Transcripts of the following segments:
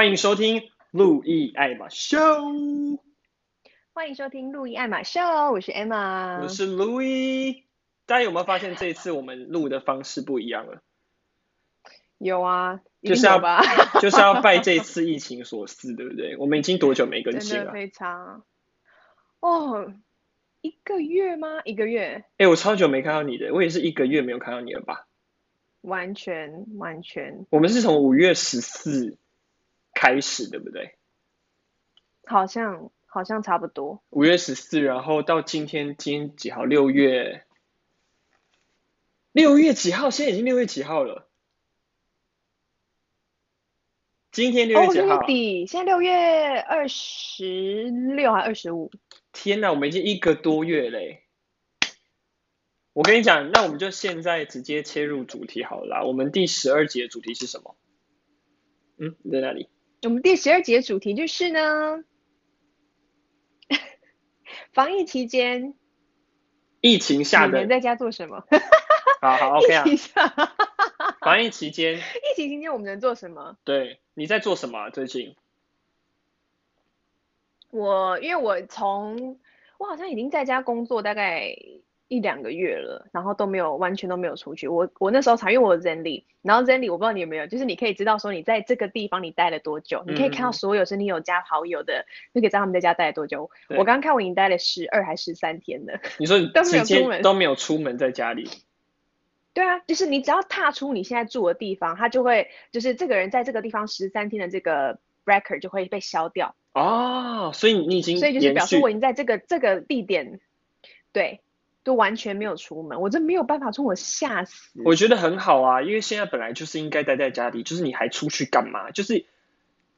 欢迎收听路易爱马秀。欢迎收听路易爱马秀，我是 Emma，我是 Louis。大家有没有发现这一次我们录的方式不一样了？有啊，就是要 就是要拜这次疫情所赐，对不对？我们已经多久没更新了？非常哦，一个月吗？一个月？哎，我超久没看到你的，我也是一个月没有看到你了吧？完全完全，我们是从五月十四开始，对不对？好像好像差不多。五月十四，然后到今天，今天几号？六月六月几号？现在已经六月几号了？今天六月几号？哦，现在六月二十六还二十五？天哪，我们已经一个多月嘞！我跟你讲，那我们就现在直接切入主题好了啦。我们第十二集的主题是什么？嗯，在哪里？我们第十二集的主题就是呢，防疫期间，疫情下的你们在家做什么？好好 OK 啊。疫情下防疫期间，疫情期间我们能做什么？对，你在做什么啊？最近？我因为我从我好像已经在家工作大概。一两个月了，然后都没有完全都没有出去。我我那时候查，因为我有 Zenly，然后 Zenly 我不知道你有没有，就是你可以知道说你在这个地方你待了多久，嗯、你可以看到所有是你有加好友的，你可以知道他们在家待了多久。我刚刚看我已经待了十二还是十三天了。你说你都没有出门，都没有出门在家里？对啊，就是你只要踏出你现在住的地方，他就会就是这个人在这个地方十三天的这个 record 就会被消掉。哦，所以你已经所以就是表示我已经在这个这个地点，对。就完全没有出门，我这没有办法出，我吓死。我觉得很好啊，因为现在本来就是应该待在家里，就是你还出去干嘛？就是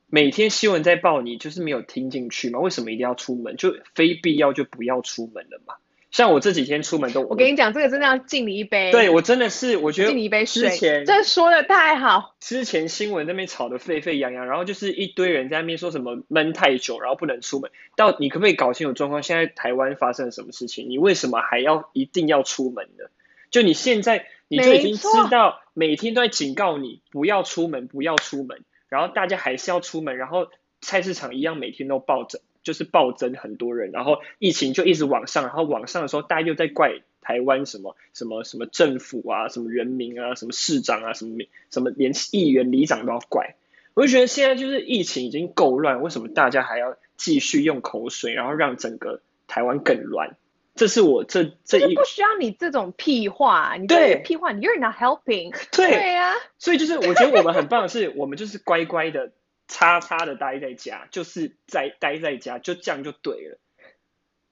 每天新闻在报你，就是没有听进去嘛？为什么一定要出门？就非必要就不要出门了嘛？像我这几天出门都，我跟你讲，这个真的要敬你一杯。对，我真的是，我觉得敬你一杯水。之前这说的太好。之前新闻那边吵得沸沸扬扬，然后就是一堆人在那边说什么闷太久，然后不能出门。到你可不可以搞清楚状况？现在台湾发生了什么事情？你为什么还要一定要出门呢？就你现在你就已经知道，每天都在警告你不要出门，不要出门，然后大家还是要出门，然后菜市场一样每天都暴增。就是暴增很多人，然后疫情就一直往上，然后往上的时候，大家又在怪台湾什么什么什么政府啊，什么人民啊，什么市长啊，什么什么连议员、里长都要怪。我就觉得现在就是疫情已经够乱，为什么大家还要继续用口水，然后让整个台湾更乱？这是我这这一不需要你这种屁话，你这种屁话，你 you're not helping。对对呀、啊，所以就是我觉得我们很棒的是，我们就是乖乖的。叉叉的待在家，就是在待在家，就这样就对了。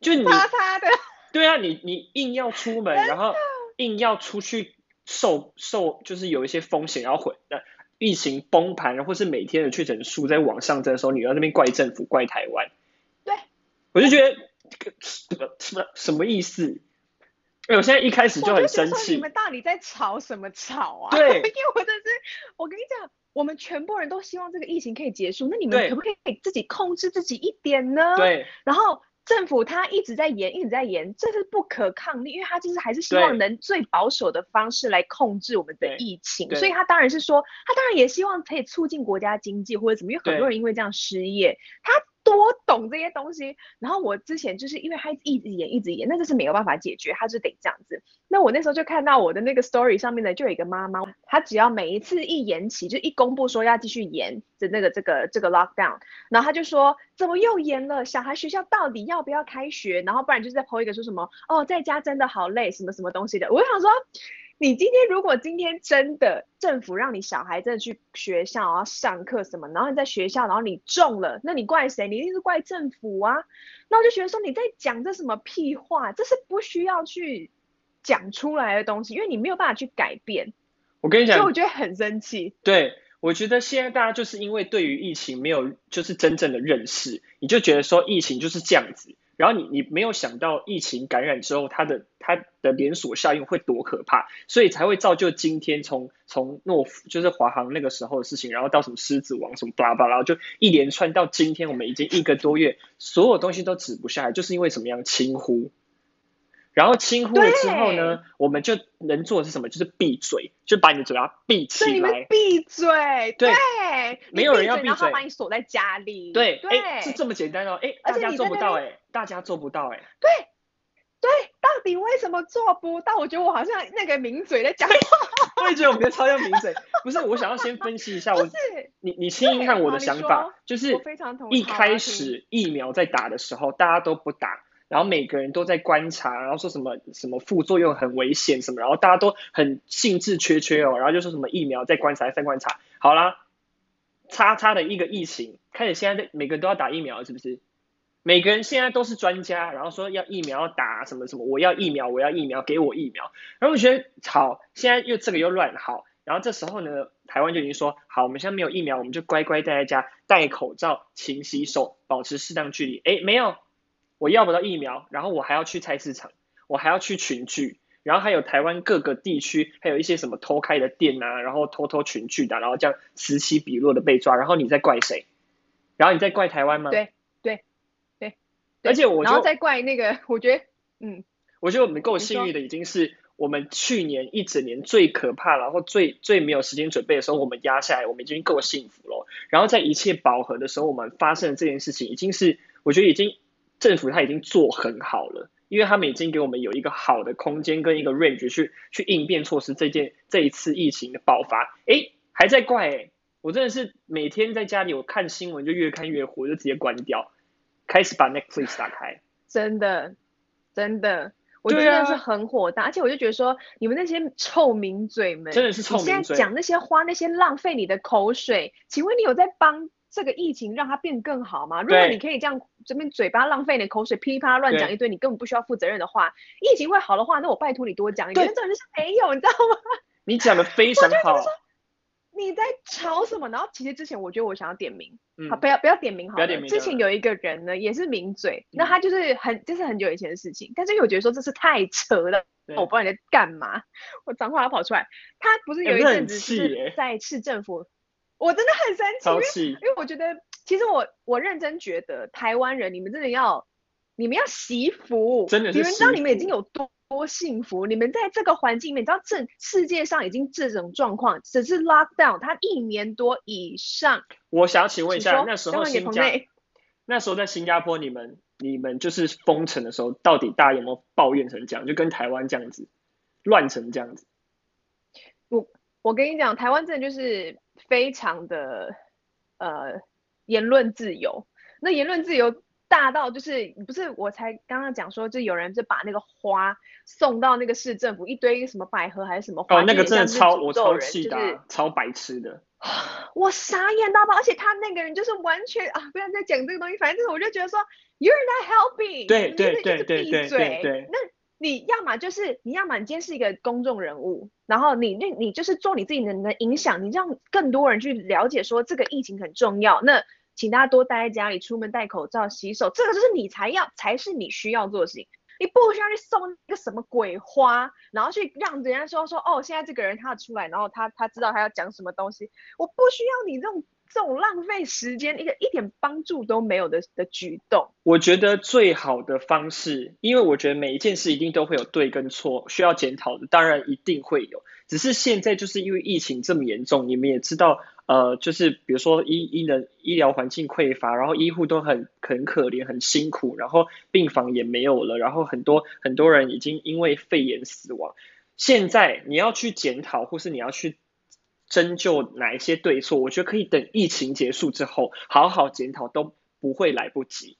就你叉叉的，对啊，你你硬要出门，然后硬要出去受受，就是有一些风险，然后回那疫情崩盘，或是每天的确诊数在往上增的时候，你要那边怪政府、怪台湾。对，我就觉得什么什么什么意思？哎，我现在一开始就很生气。你们到底在吵什么吵啊？对，因为我真是，我跟你讲。我们全部人都希望这个疫情可以结束，那你们可不可以自己控制自己一点呢？对。然后政府他一直在延，一直在延，这是不可抗力，因为他就是还是希望能最保守的方式来控制我们的疫情，所以他当然是说，他当然也希望可以促进国家经济或者怎么，因为很多人因为这样失业，他。多懂这些东西，然后我之前就是因为他一直演一直演，那就是没有办法解决，他就得这样子。那我那时候就看到我的那个 story 上面呢，就有一个妈妈，她只要每一次一延期，就一公布说要继续延的那个这个这个 lockdown，然后她就说怎么又延了？小孩学校到底要不要开学？然后不然就是在 po 一个说什么哦，在家真的好累，什么什么东西的。我就想说。你今天如果今天真的政府让你小孩真的去学校然后上课什么，然后你在学校然后你中了，那你怪谁？你一定是怪政府啊！那我就觉得说你在讲这什么屁话，这是不需要去讲出来的东西，因为你没有办法去改变。我跟你讲，所以我觉得很生气。对，我觉得现在大家就是因为对于疫情没有就是真正的认识，你就觉得说疫情就是这样子。然后你你没有想到疫情感染之后，它的它的连锁效应会多可怕，所以才会造就今天从从诺夫就是华航那个时候的事情，然后到什么狮子王什么巴拉巴拉，就一连串到今天，我们已经一个多月，所有东西都止不下来，就是因为什么样轻忽。然后轻呼了之后呢，我们就能做的是什么？就是闭嘴，就把你的嘴巴闭起来。闭嘴，对，没有人要闭嘴，然后把你锁在家里。对，哎，是这么简单哦，哎，大家做不到，哎，大家做不到，哎，对，对，到底为什么做不到？我觉得我好像那个名嘴在讲话。我也觉得我们超像名嘴，不是，我想要先分析一下，我，你你听听看我的想法，就是一开始疫苗在打的时候，大家都不打。然后每个人都在观察，然后说什么什么副作用很危险什么，然后大家都很兴致缺缺哦，然后就说什么疫苗在观察，在观察。好啦，叉叉的一个疫情开始，现在每个人都要打疫苗，是不是？每个人现在都是专家，然后说要疫苗打什么什么，我要疫苗，我要疫苗，给我疫苗。然后我觉得好，现在又这个又乱好，然后这时候呢，台湾就已经说好，我们现在没有疫苗，我们就乖乖待在家，戴口罩，勤洗手，保持适当距离。诶，没有。我要不到疫苗，然后我还要去菜市场，我还要去群聚，然后还有台湾各个地区，还有一些什么偷开的店啊，然后偷偷群聚的，然后这样此起彼落的被抓，然后你在怪谁？然后你在怪台湾吗？对对对，而且我然后再怪那个，我觉得，嗯，我觉得我们够幸运的，已经是我们去年一整年最可怕，然后最最没有时间准备的时候，我们压下来，我们已经够幸福了。然后在一切饱和的时候，我们发生的这件事情，已经是我觉得已经。政府他已经做很好了，因为他们已经给我们有一个好的空间跟一个 range 去去应变措施这件这一次疫情的爆发。诶，还在怪诶，我真的是每天在家里我看新闻就越看越火，就直接关掉，开始把 Netflix 打开。真的，真的，我真的是很火大，啊、而且我就觉得说，你们那些臭名嘴们，真的是臭名嘴，你现在讲那些花，那些浪费你的口水，请问你有在帮？这个疫情让它变更好吗？如果你可以这样这边嘴巴浪费你的口水，噼里啪啦乱讲一堆你根本不需要负责任的话，疫情会好的话，那我拜托你多讲一点。这种就是没有，你知道吗？你讲的非常好。你在吵什么？然后其实之前我觉得我想要点名，好，不要不要点名好了。之前有一个人呢，也是名嘴，那他就是很就是很久以前的事情，但是我觉得说这是太扯了，我不知道你在干嘛，我脏话要跑出来。他不是有一阵子是在市政府。我真的很生气，因为因为我觉得，其实我我认真觉得，台湾人你们真的要，你们要惜福，真的是，你们知道你们已经有多多幸福，你们在这个环境里面，你知道这世界上已经这种状况，只是 lockdown，它一年多以上。我想请问一下，那时候新加，那时候在新加坡，你们你们就是封城的时候，到底大家有没有抱怨成这样，就跟台湾这样子乱成这样子？我我跟你讲，台湾真的就是。非常的呃言论自由，那言论自由大到就是不是我才刚刚讲说，就有人就把那个花送到那个市政府，一堆什么百合还是什么花，哦，那个真的超我超气的，就是，超白痴的，我傻眼到爆，而且他那个人就是完全啊，不要再讲这个东西，反正就是我就觉得说，You're not helping，对对对对对对对，那。你要么就是，你要么你今天是一个公众人物，然后你那，你就是做你自己能的影响，你让更多人去了解说这个疫情很重要。那请大家多待在家里，出门戴口罩、洗手，这个就是你才要，才是你需要做的事情。你不需要去送一个什么鬼花，然后去让人家说说哦，现在这个人他出来，然后他他知道他要讲什么东西。我不需要你这种。这种浪费时间、一个一点帮助都没有的的举动，我觉得最好的方式，因为我觉得每一件事一定都会有对跟错，需要检讨的，当然一定会有。只是现在就是因为疫情这么严重，你们也知道，呃，就是比如说医医的医疗环境匮乏，然后医护都很很可怜、很辛苦，然后病房也没有了，然后很多很多人已经因为肺炎死亡。现在你要去检讨，或是你要去。针灸哪一些对错，我觉得可以等疫情结束之后好好检讨，都不会来不及，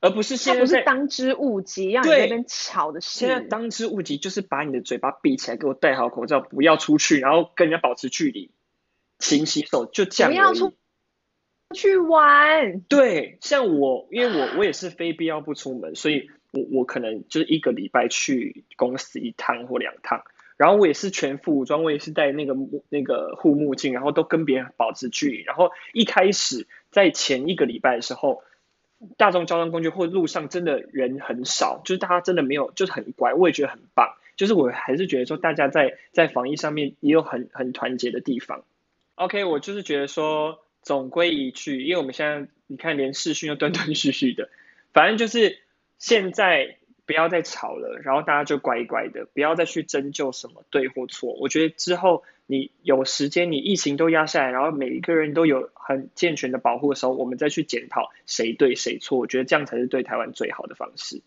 而不是现在，不是当之无急，让你那边吵的事。现在当之无急就是把你的嘴巴闭起来，给我戴好口罩，不要出去，然后跟人家保持距离，勤洗手，就这样。不要出去玩。对，像我，因为我我也是非必要不出门，所以我我可能就是一个礼拜去公司一趟或两趟。然后我也是全副武装，我也是戴那个那个护目镜，然后都跟别人保持距离。然后一开始在前一个礼拜的时候，大众交通工具或路上真的人很少，就是大家真的没有，就是很乖，我也觉得很棒。就是我还是觉得说，大家在在防疫上面也有很很团结的地方。OK，我就是觉得说，总归一句，因为我们现在你看连视讯又断断续续的，反正就是现在。不要再吵了，然后大家就乖乖的，不要再去争究什么对或错。我觉得之后你有时间，你疫情都压下来，然后每一个人都有很健全的保护的时候，我们再去检讨谁对谁错。我觉得这样才是对台湾最好的方式。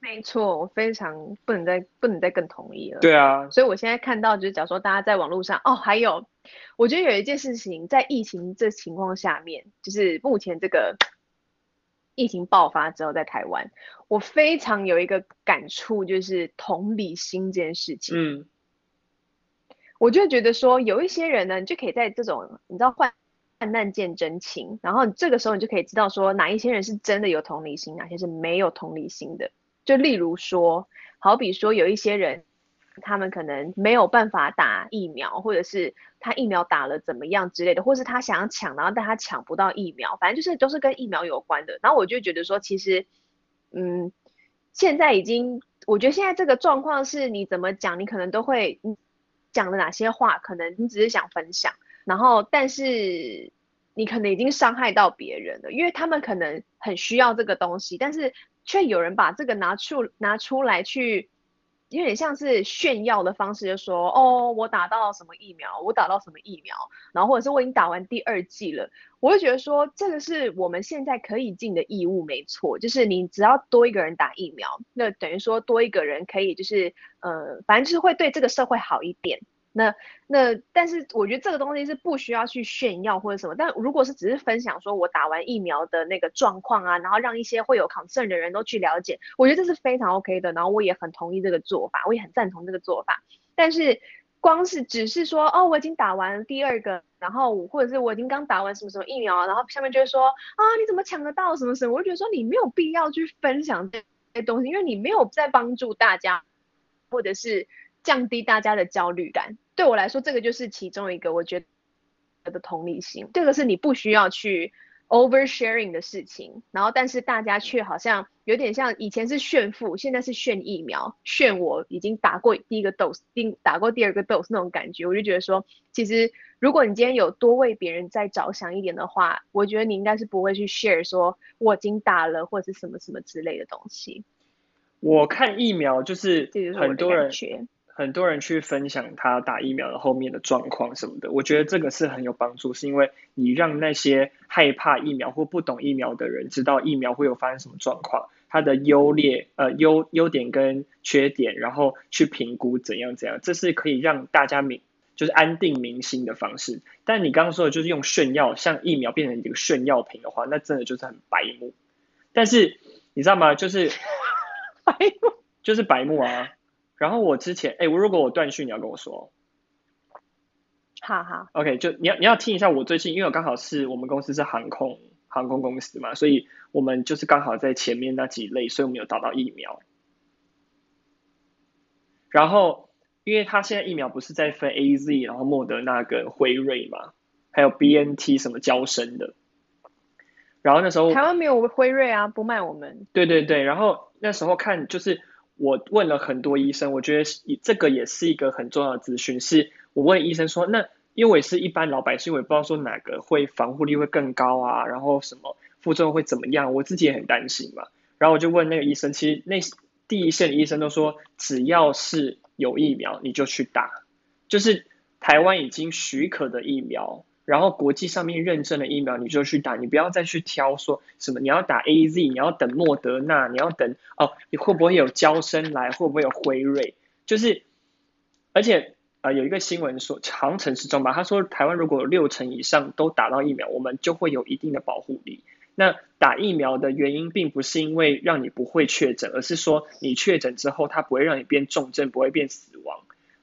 没错，我非常不能再不能再更同意了。对啊，所以我现在看到就是，假如说大家在网络上哦，还有，我觉得有一件事情，在疫情这情况下面，就是目前这个。疫情爆发之后，在台湾，我非常有一个感触，就是同理心这件事情。嗯，我就觉得说，有一些人呢，你就可以在这种你知道患患难见真情，然后这个时候你就可以知道说，哪一些人是真的有同理心，哪些是没有同理心的。就例如说，好比说有一些人。他们可能没有办法打疫苗，或者是他疫苗打了怎么样之类的，或是他想要抢，然后但他抢不到疫苗，反正就是都是跟疫苗有关的。然后我就觉得说，其实，嗯，现在已经，我觉得现在这个状况是你怎么讲，你可能都会讲的哪些话，可能你只是想分享，然后但是你可能已经伤害到别人了，因为他们可能很需要这个东西，但是却有人把这个拿出拿出来去。有点像是炫耀的方式，就说哦，我打到什么疫苗，我打到什么疫苗，然后或者是我已经打完第二剂了，我会觉得说这个是我们现在可以尽的义务，没错，就是你只要多一个人打疫苗，那等于说多一个人可以就是呃，反正就是会对这个社会好一点。那那，但是我觉得这个东西是不需要去炫耀或者什么。但如果是只是分享说我打完疫苗的那个状况啊，然后让一些会有 concern 的人都去了解，我觉得这是非常 OK 的。然后我也很同意这个做法，我也很赞同这个做法。但是光是只是说哦，我已经打完第二个，然后或者是我已经刚打完什么什么疫苗，然后下面就会说啊，你怎么抢得到什么什么？我就觉得说你没有必要去分享这些东西，因为你没有在帮助大家，或者是。降低大家的焦虑感，对我来说，这个就是其中一个我觉得的同理心。这个是你不需要去 oversharing 的事情，然后但是大家却好像有点像以前是炫富，现在是炫疫苗，炫我已经打过第一个 dose，第打过第二个 dose 那种感觉。我就觉得说，其实如果你今天有多为别人再着想一点的话，我觉得你应该是不会去 share 说我已经打了或者是什么什么之类的东西。我看疫苗就是很多人。很多人去分享他打疫苗的后面的状况什么的，我觉得这个是很有帮助，是因为你让那些害怕疫苗或不懂疫苗的人知道疫苗会有发生什么状况，它的优劣呃优优点跟缺点，然后去评估怎样怎样，这是可以让大家明就是安定民心的方式。但你刚刚说的就是用炫耀，像疫苗变成一个炫耀品的话，那真的就是很白目。但是你知道吗？就是 白目，就是白目啊。然后我之前，哎，我如果我断续，你要跟我说。好好。OK，就你要你要听一下我最近，因为我刚好是我们公司是航空航空公司嘛，所以我们就是刚好在前面那几类，所以我们有打到疫苗。然后，因为他现在疫苗不是在分 AZ，然后莫德纳跟辉瑞嘛，还有 BNT 什么娇生的。然后那时候台湾没有辉瑞啊，不卖我们。对对对，然后那时候看就是。我问了很多医生，我觉得这个也是一个很重要的资讯。是我问医生说，那因为我也是一般老百姓，我也不知道说哪个会防护力会更高啊，然后什么副作用会怎么样，我自己也很担心嘛。然后我就问那个医生，其实那第一线的医生都说，只要是有疫苗你就去打，就是台湾已经许可的疫苗。然后国际上面认证的疫苗你就去打，你不要再去挑说什么你要打 AZ，你要等莫德纳，你要等哦，你会不会有娇生来，会不会有辉瑞？就是，而且呃有一个新闻说，长城时中吧，他说台湾如果有六成以上都打到疫苗，我们就会有一定的保护力。那打疫苗的原因并不是因为让你不会确诊，而是说你确诊之后它不会让你变重症，不会变死亡。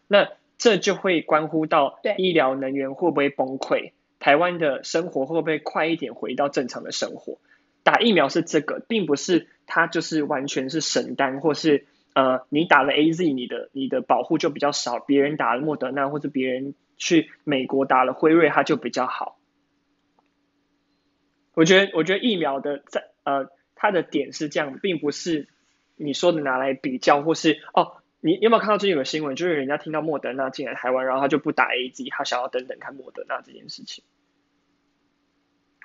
那这就会关乎到医疗能源会不会崩溃，台湾的生活会不会快一点回到正常的生活？打疫苗是这个，并不是它就是完全是神丹，或是呃你打了 AZ，你的你的保护就比较少，别人打了莫德纳或者别人去美国打了辉瑞，它就比较好。我觉得我觉得疫苗的在呃它的点是这样，并不是你说的拿来比较或是哦。你有没有看到最近有个新闻，就是人家听到莫德纳进来台湾，然后他就不打 AZ，他想要等等看莫德纳这件事情。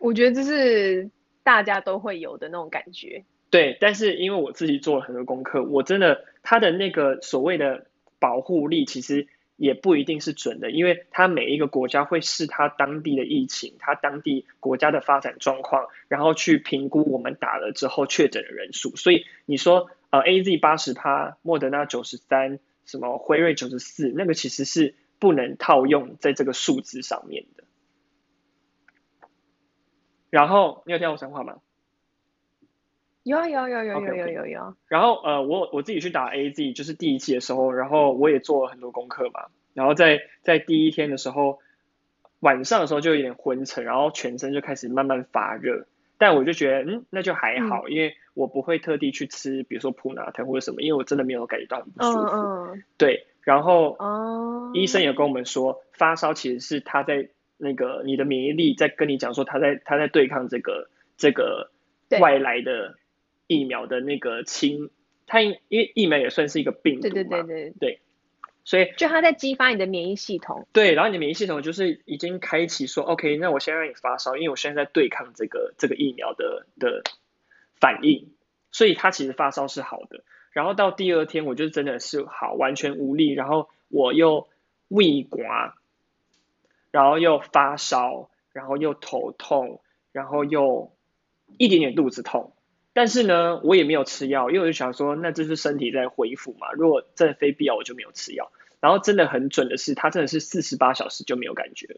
我觉得这是大家都会有的那种感觉。对，但是因为我自己做了很多功课，我真的他的那个所谓的保护力其实也不一定是准的，因为它每一个国家会视它当地的疫情、它当地国家的发展状况，然后去评估我们打了之后确诊的人数。所以你说呃 AZ 八十趴，莫德纳九十三，什么辉瑞九十四，那个其实是不能套用在这个数字上面的。然后你有听到我讲话吗？有啊有啊有啊有有有有有。然后呃，我我自己去打 AZ，就是第一期的时候，然后我也做了很多功课嘛。然后在在第一天的时候，晚上的时候就有点昏沉，然后全身就开始慢慢发热。但我就觉得嗯，那就还好，嗯、因为我不会特地去吃，比如说普拿疼或者什么，因为我真的没有感觉到很不舒服。嗯嗯。对，然后哦，医生也跟我们说，发烧其实是他在。那个你的免疫力在跟你讲说，他在他在对抗这个这个外来的疫苗的那个清，它因因为疫苗也算是一个病毒嘛，对对对对。对，所以就它在激发你的免疫系统，对，然后你的免疫系统就是已经开启说，OK，那我现在让你发烧，因为我现在在对抗这个这个疫苗的的反应，所以它其实发烧是好的，然后到第二天我就真的是好完全无力，然后我又胃刮。然后又发烧，然后又头痛，然后又一点点肚子痛，但是呢，我也没有吃药，因为我就想说，那这是身体在恢复嘛。如果真的非必要，我就没有吃药。然后真的很准的是，它真的是四十八小时就没有感觉，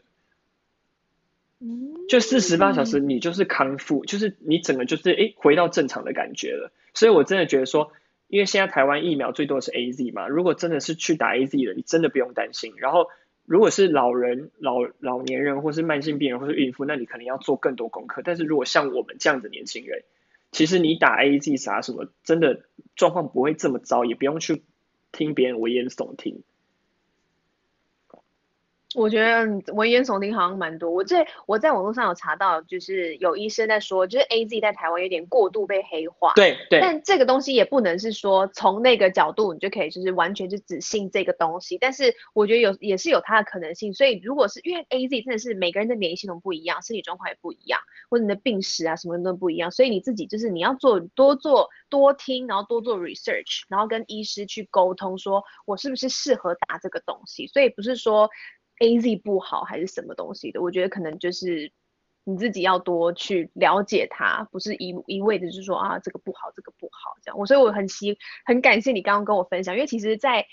就四十八小时你就是康复，就是你整个就是诶回到正常的感觉了。所以我真的觉得说，因为现在台湾疫苗最多是 AZ 嘛，如果真的是去打 AZ 的，你真的不用担心。然后。如果是老人、老老年人，或是慢性病人，或是孕妇，那你可能要做更多功课。但是如果像我们这样子年轻人，其实你打 ag 啥什么，真的状况不会这么糟，也不用去听别人危言耸听。我觉得危言耸听好像蛮多。我在我在网络上有查到，就是有医生在说，就是 AZ 在台湾有点过度被黑化。对对。但这个东西也不能是说从那个角度你就可以就是完全就只信这个东西。但是我觉得有也是有它的可能性。所以如果是因为 AZ 真的是每个人的免疫系统不一样，身体状况也不一样，或者你的病史啊什么都不一样，所以你自己就是你要做多做多听，然后多做 research，然后跟医师去沟通，说我是不是适合打这个东西。所以不是说。A Z 不好还是什么东西的？我觉得可能就是你自己要多去了解它，不是一一味的就是说啊这个不好，这个不好这样。我所以我很希很感谢你刚刚跟我分享，因为其实，在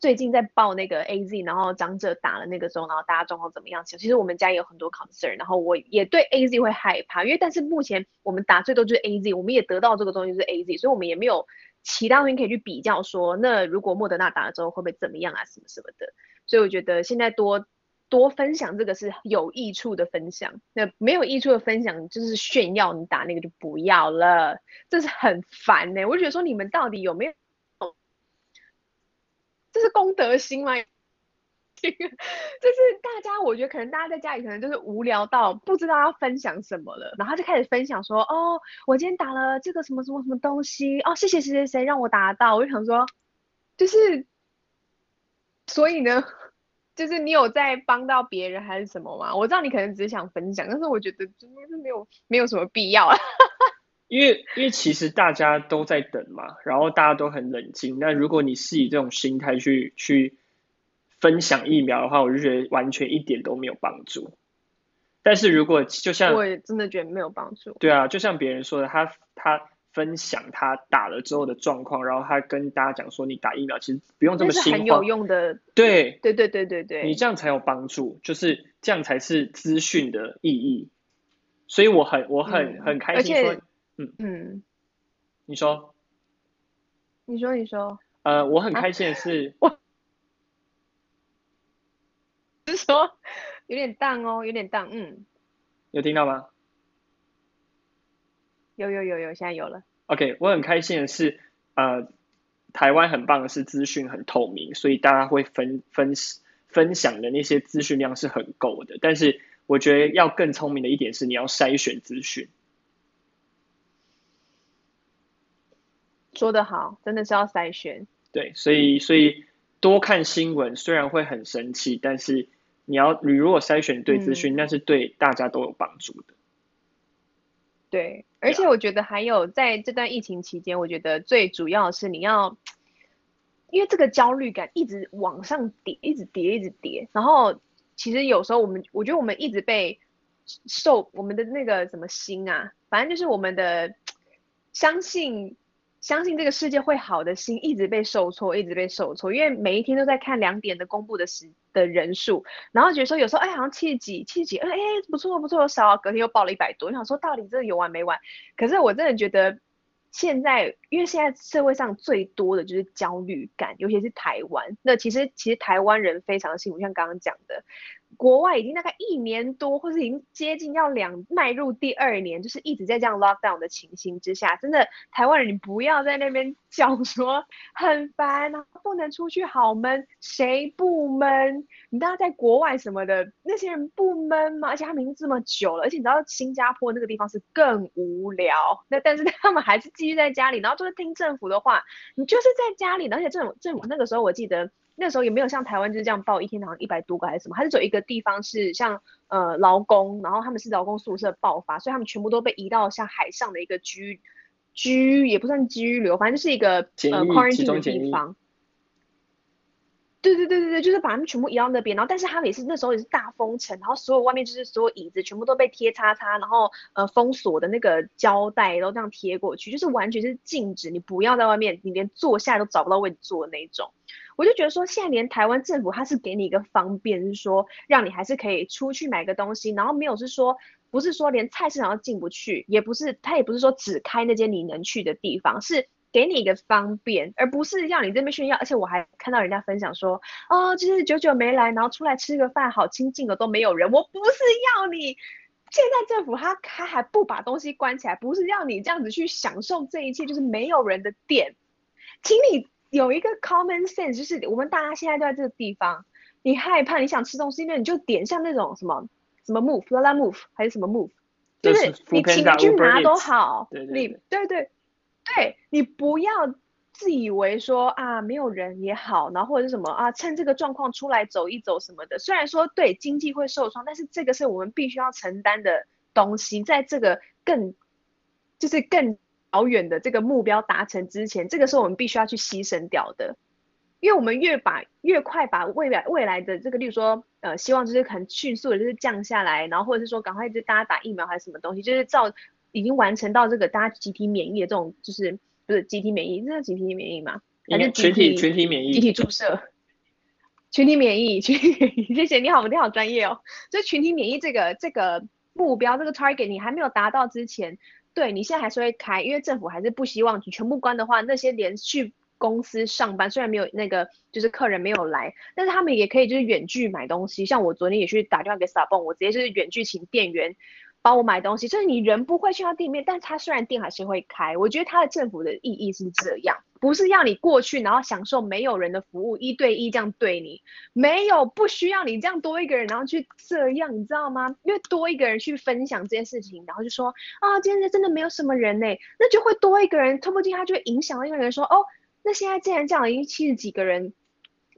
最近在报那个 A Z，然后长者打了那个时候，然后大家状况怎么样？其实我们家也有很多 concern，然后我也对 A Z 会害怕，因为但是目前我们打最多就是 A Z，我们也得到这个东西就是 A Z，所以我们也没有其他东西可以去比较说，那如果莫德纳打了之后会不会怎么样啊什么什么的。所以我觉得现在多多分享这个是有益处的分享，那没有益处的分享就是炫耀，你打那个就不要了，这是很烦呢、我就觉得说你们到底有没有，这是公德心吗？这个就是大家，我觉得可能大家在家里可能就是无聊到不知道要分享什么了，然后就开始分享说，哦，我今天打了这个什么什么什么东西，哦，谢谢谁谁谁让我打到，我就想说，就是。所以呢，就是你有在帮到别人还是什么吗？我知道你可能只是想分享，但是我觉得真的是没有没有什么必要啊。因为因为其实大家都在等嘛，然后大家都很冷静。那如果你是以这种心态去去分享疫苗的话，我就觉得完全一点都没有帮助。但是如果就像我也真的觉得没有帮助。对啊，就像别人说的，他他。分享他打了之后的状况，然后他跟大家讲说，你打疫苗其实不用这么心慌，很有用的。对对对对对对，你这样才有帮助，就是这样才是资讯的意义。所以我很我很、嗯、很开心说，嗯嗯，你说，你说你说，呃，我很开心的是，我是说有点淡哦，有点淡，嗯，有听到吗？有有有有，现在有了。OK，我很开心的是，呃，台湾很棒的是资讯很透明，所以大家会分分分享的那些资讯量是很够的。但是我觉得要更聪明的一点是，你要筛选资讯。说得好，真的是要筛选。对，所以所以多看新闻虽然会很生气，但是你要你如果筛选对资讯，嗯，那是对大家都有帮助的。对，而且我觉得还有在这段疫情期间，我觉得最主要的是你要，因为这个焦虑感一直往上叠，一直叠，一直叠。然后其实有时候我们，我觉得我们一直被受我们的那个什么心啊，反正就是我们的相信。相信这个世界会好的心一直被受挫，一直被受挫，因为每一天都在看两点的公布的时的人数，然后觉得说有时候哎好像七十几七十几，哎不错不错少，隔天又报了一百多，我想说到底这有完没完？可是我真的觉得现在，因为现在社会上最多的就是焦虑感，尤其是台湾。那其实其实台湾人非常幸福，像刚刚讲的。国外已经大概一年多，或是已经接近要两迈入第二年，就是一直在这样 lockdown 的情形之下，真的台湾人，你不要在那边叫说很烦啊，不能出去好闷，谁不闷？你知道在国外什么的那些人不闷吗？而且他们已经这么久了，而且你知道新加坡那个地方是更无聊，那但是他们还是继续在家里，然后就是听政府的话，你就是在家里，而且政府政府那个时候我记得。那时候也没有像台湾就是这样报一天好像一百多个还是什么，还是只有一个地方是像呃劳工，然后他们是劳工宿舍爆发，所以他们全部都被移到像海上的一个居居也不算居留，反正就是一个呃 quarantine 的地方。对对对对对，就是把他们全部移到那边，然后但是他们也是那时候也是大封城，然后所有外面就是所有椅子全部都被贴叉叉，然后呃封锁的那个胶带都这样贴过去，就是完全是禁止你不要在外面，你连坐下都找不到位置坐的那种。我就觉得说，现在连台湾政府他是给你一个方便，是说让你还是可以出去买个东西，然后没有是说不是说连菜市场都进不去，也不是他也不是说只开那间你能去的地方，是。给你一个方便，而不是让你这边炫耀。而且我还看到人家分享说，哦，就是久久没来，然后出来吃个饭，好亲近的都没有人。我不是要你，现在政府他他还不把东西关起来，不是要你这样子去享受这一切，就是没有人的店。请你有一个 common sense，就是我们大家现在都在这个地方，你害怕你想吃东西，那你就点像那种什么什么 move，Lala move 还是什么 move，就是你请你去拿都好，对对对你对对。对，你不要自以为说啊，没有人也好，然后或者是什么啊，趁这个状况出来走一走什么的。虽然说对经济会受创，但是这个是我们必须要承担的东西。在这个更就是更遥远的这个目标达成之前，这个是我们必须要去牺牲掉的。因为我们越把越快把未来未来的这个，例如说呃，希望就是很迅速的就是降下来，然后或者是说赶快就大家打疫苗还是什么东西，就是照。已经完成到这个大家集体免疫的这种，就是不是集体免疫，这叫集体免疫吗？还是群体群体免疫？集体注射，群体免疫，群体免疫。谢谢你好，你好专业哦。所以群体免疫这个这个目标，这个 target 你还没有达到之前，对你现在还是会开，因为政府还是不希望你全部关的话，那些连续公司上班虽然没有那个就是客人没有来，但是他们也可以就是远距买东西。像我昨天也去打电话给 Sabon，我直接就是远距请店员。帮我买东西，就是你人不会去到店面，但他虽然店还是会开。我觉得他的政府的意义是这样，不是要你过去然后享受没有人的服务，一对一这样对你，没有不需要你这样多一个人然后去这样，你知道吗？因为多一个人去分享这件事情，然后就说啊，今天真的没有什么人呢，那就会多一个人，说不进他就会影响到一个人说哦，那现在既然这样已经七十几个人。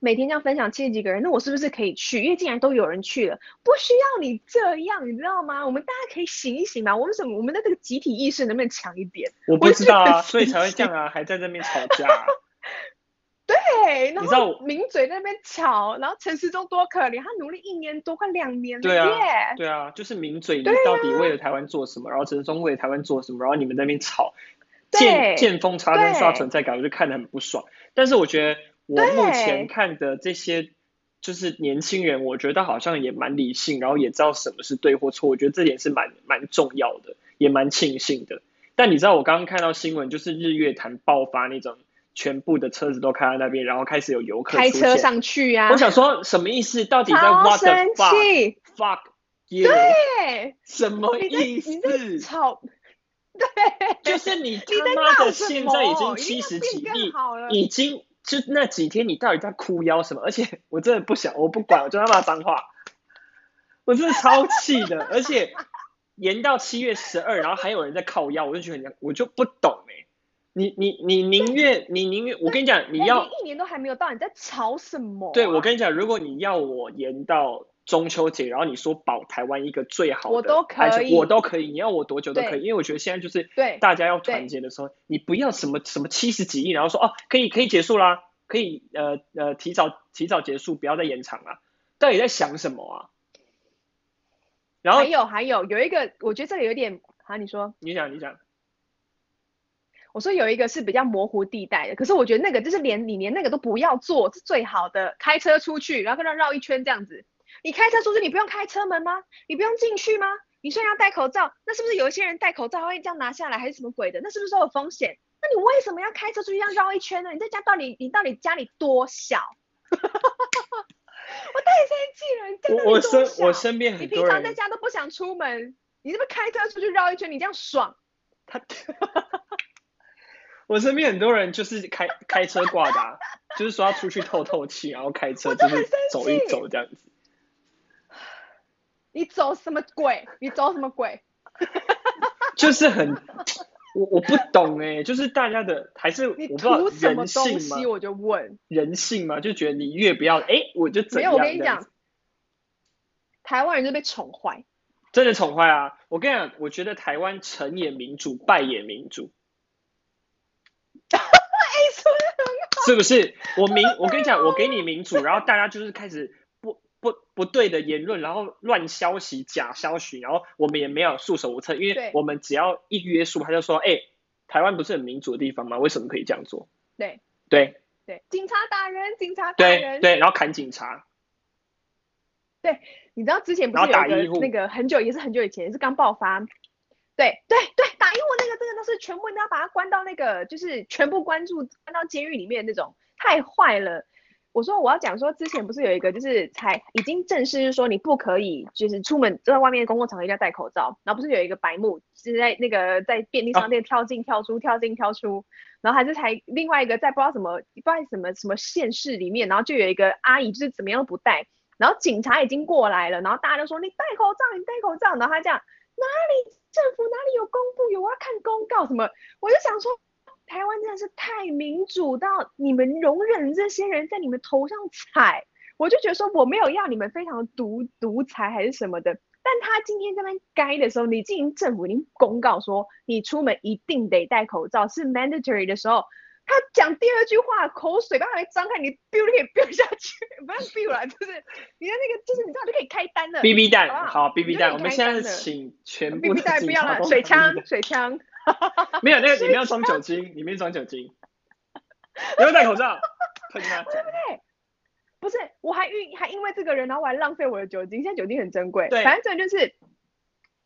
每天这样分享七十几个人，那我是不是可以去？因为既然都有人去了，不需要你这样，你知道吗？我们大家可以醒一醒嘛。我们什么？我们的这个集体意识能不能强一点？我不知道啊，所以才会这样啊，还在那边吵架啊。对，然后名嘴在那边吵，然后陈时中多可怜，他努力一年多，快两年了。对啊，对啊，就是名嘴，你到底为了台湾做什么？然后陈时中为了台湾做什么？然后你们在那边吵，见见缝插针刷存在感，我就看得很不爽。但是我觉得。我目前看的这些就是年轻人，我觉得好像也蛮理性，然后也知道什么是对或错。我觉得这点是蛮蛮重要的，也蛮庆幸的。但你知道我刚刚看到新闻，就是日月潭爆发那种，全部的车子都开到那边，然后开始有游客开车上去啊。我想说什么意思？到底在 what the fuck fuck you？对，什么意思？吵，对，就是你他妈的现在已经七十几亿，已经。就那几天，你到底在哭腰什么？而且 我真的不想，我不管，我就他骂脏话，我真的超气的。而且延到七月十二，然后还有人在靠腰，我就觉得我就不懂哎、欸。你你你宁愿你宁愿，我跟你讲，你要一年都还没有到，你在吵什么、啊？对，我跟你讲，如果你要我延到中秋节，然后你说保台湾一个最好的，我都可以，我都可以，你要我多久都可以，因为我觉得现在就是对大家要团结的时候，你不要什么什么七十几亿，然后说哦可以可以结束啦，可以呃呃提早提早结束，不要再延长了，到底在想什么啊？然后还有还有有一个，我觉得这里有点啊，你说，你讲你讲。我说有一个是比较模糊地带的，可是我觉得那个就是连你连那个都不要做是最好的。开车出去，然后跟他绕一圈这样子。你开车出去，你不用开车门吗？你不用进去吗？你虽然要戴口罩，那是不是有一些人戴口罩会这样拿下来，还是什么鬼的？那是不是都有风险？那你为什么要开车出去这样绕一圈呢？你在家到底你到底家里多小？我太生气了！你真的多小？我身我身边很多人，你平常在家都不想出门，你是不是开车出去绕一圈？你这样爽？他。我身边很多人就是开开车挂的，啊，就是说要出去透透气，然后开车就是走一走这样子。你走什么鬼？你走什么鬼？就是很，我我不懂哎，就是大家的还是我不知道人性嘛，我就问人性嘛，就觉得你越不要哎，我就怎样。没有，我跟你讲，台湾人就被宠坏，真的宠坏啊！我跟你讲，我觉得台湾成也民主，败也民主。是不是？我民，我跟你讲，我给你民主，然后大家就是开始不不不对的言论，然后乱消息、假消息，然后我们也没有束手无策，因为我们只要一约束，他就说，哎，台湾不是很民主的地方吗？为什么可以这样做？对对对，警察打人，警察打人，对对，然后砍警察。对，你知道之前不是有一个那个很久也是很久以前，也是刚爆发。对对对，打医护那个，这个都是全部都要把他关到那个，就是全部关注关到监狱里面那种，太坏了。我说我要讲说，之前不是有一个，就是才已经正式是说你不可以，就是出门在外面公共场合一定要戴口罩。然后不是有一个白目，是在那个在便利商店跳进跳出，跳进跳出，然后还是才另外一个在不知道什么不知道什么什么县市里面，然后就有一个阿姨就是怎么样不戴，然后警察已经过来了，然后大家都说你戴口罩，你戴口罩，然后他这样。哪里政府哪里有公布有？我要看公告什么？我就想说，台湾真的是太民主到你们容忍这些人在你们头上踩，我就觉得说我没有要你们非常独独裁还是什么的。但他今天在那边该的时候，你进行政府已经公告说你出门一定得戴口罩是 mandatory 的时候。他讲第二句话，口水都还没张开，你 biu 就可以 biu 下去，不要 biu 了，就是你的那个，就是你知道就可以开单了。BB 弹，好，BB 弹，我们现在请全部的警察不要了，水枪，水枪。没有那个，里面要装酒精，里面装酒精。不要戴口罩，喷他。对不对？不是，我还因还因为这个人，然后我还浪费我的酒精，现在酒精很珍贵。对，反正就是。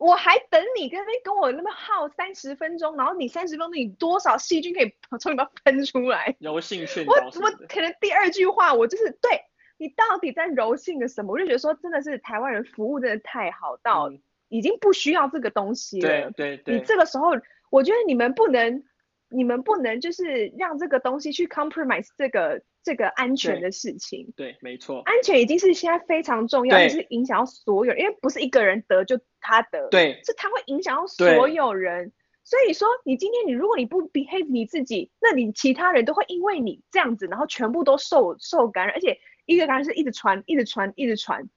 我还等你跟那跟我那么耗三十分钟，然后你三十分钟你多少细菌可以从里面喷出来？柔性训我我可能第二句话我就是对你到底在柔性的什么？我就觉得说真的是台湾人服务真的太好到已经不需要这个东西了。对对对，你这个时候我觉得你们不能。你们不能就是让这个东西去 compromise 这个这个安全的事情。对，对，没错。安全已经是现在非常重要，也是影响到所有人，因为不是一个人得就他得，对，是他会影响到所有人。所以说，你今天你如果你不 behave 你自己，那你其他人都会因为你这样子，然后全部都受受感染，而且一个感染是一直传，一直传，一直传。